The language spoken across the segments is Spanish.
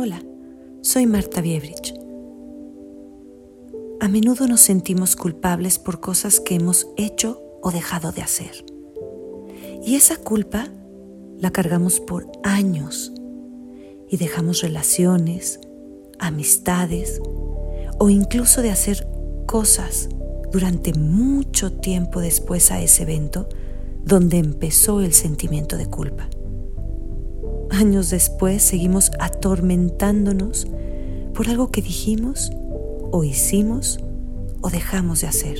Hola, soy Marta Biebrich. A menudo nos sentimos culpables por cosas que hemos hecho o dejado de hacer. Y esa culpa la cargamos por años y dejamos relaciones, amistades o incluso de hacer cosas durante mucho tiempo después a ese evento donde empezó el sentimiento de culpa. Años después seguimos atormentándonos por algo que dijimos o hicimos o dejamos de hacer.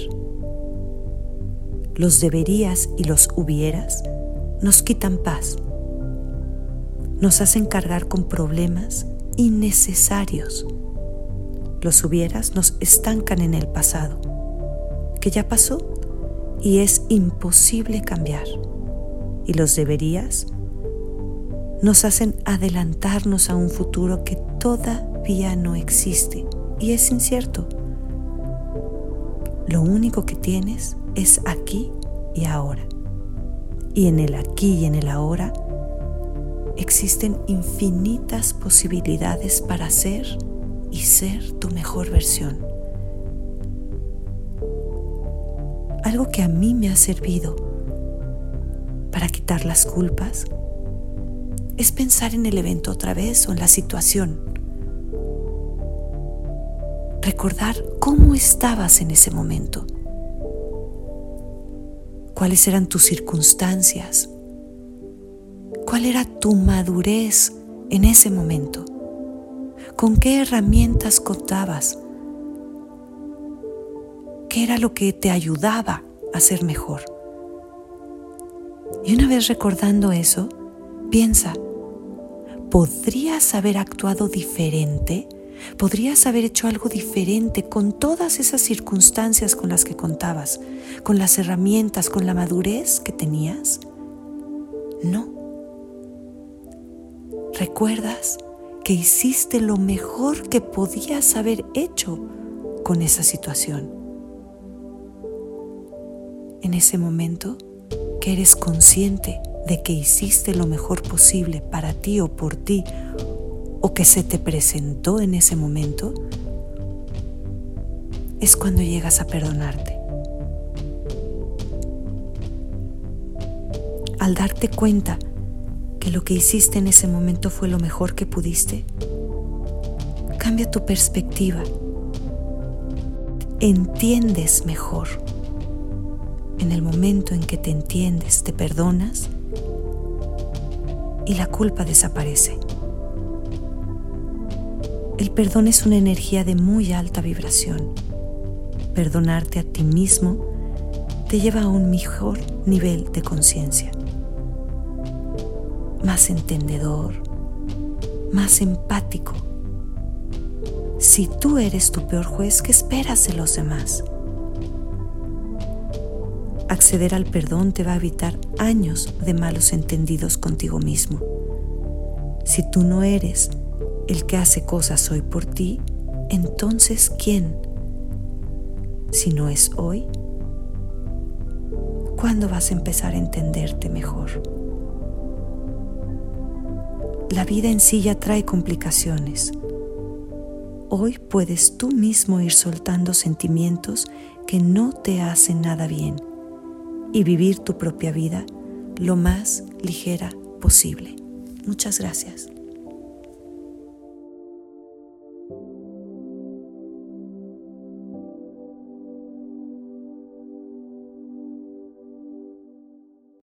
Los deberías y los hubieras nos quitan paz, nos hacen cargar con problemas innecesarios. Los hubieras nos estancan en el pasado, que ya pasó y es imposible cambiar. Y los deberías nos hacen adelantarnos a un futuro que todavía no existe y es incierto. Lo único que tienes es aquí y ahora. Y en el aquí y en el ahora existen infinitas posibilidades para ser y ser tu mejor versión. Algo que a mí me ha servido para quitar las culpas es pensar en el evento otra vez o en la situación. Recordar cómo estabas en ese momento. Cuáles eran tus circunstancias. Cuál era tu madurez en ese momento. ¿Con qué herramientas contabas? ¿Qué era lo que te ayudaba a ser mejor? Y una vez recordando eso, piensa, ¿podrías haber actuado diferente? ¿Podrías haber hecho algo diferente con todas esas circunstancias con las que contabas, con las herramientas, con la madurez que tenías? No. ¿Recuerdas que hiciste lo mejor que podías haber hecho con esa situación? En ese momento que eres consciente de que hiciste lo mejor posible para ti o por ti o que se te presentó en ese momento, es cuando llegas a perdonarte. Al darte cuenta que lo que hiciste en ese momento fue lo mejor que pudiste, cambia tu perspectiva. Entiendes mejor. En el momento en que te entiendes, te perdonas, y la culpa desaparece. El perdón es una energía de muy alta vibración. Perdonarte a ti mismo te lleva a un mejor nivel de conciencia. Más entendedor, más empático. Si tú eres tu peor juez, ¿qué esperas de los demás? Acceder al perdón te va a evitar años de malos entendidos contigo mismo. Si tú no eres el que hace cosas hoy por ti, entonces ¿quién? Si no es hoy, ¿cuándo vas a empezar a entenderte mejor? La vida en sí ya trae complicaciones. Hoy puedes tú mismo ir soltando sentimientos que no te hacen nada bien y vivir tu propia vida lo más ligera posible. Muchas gracias.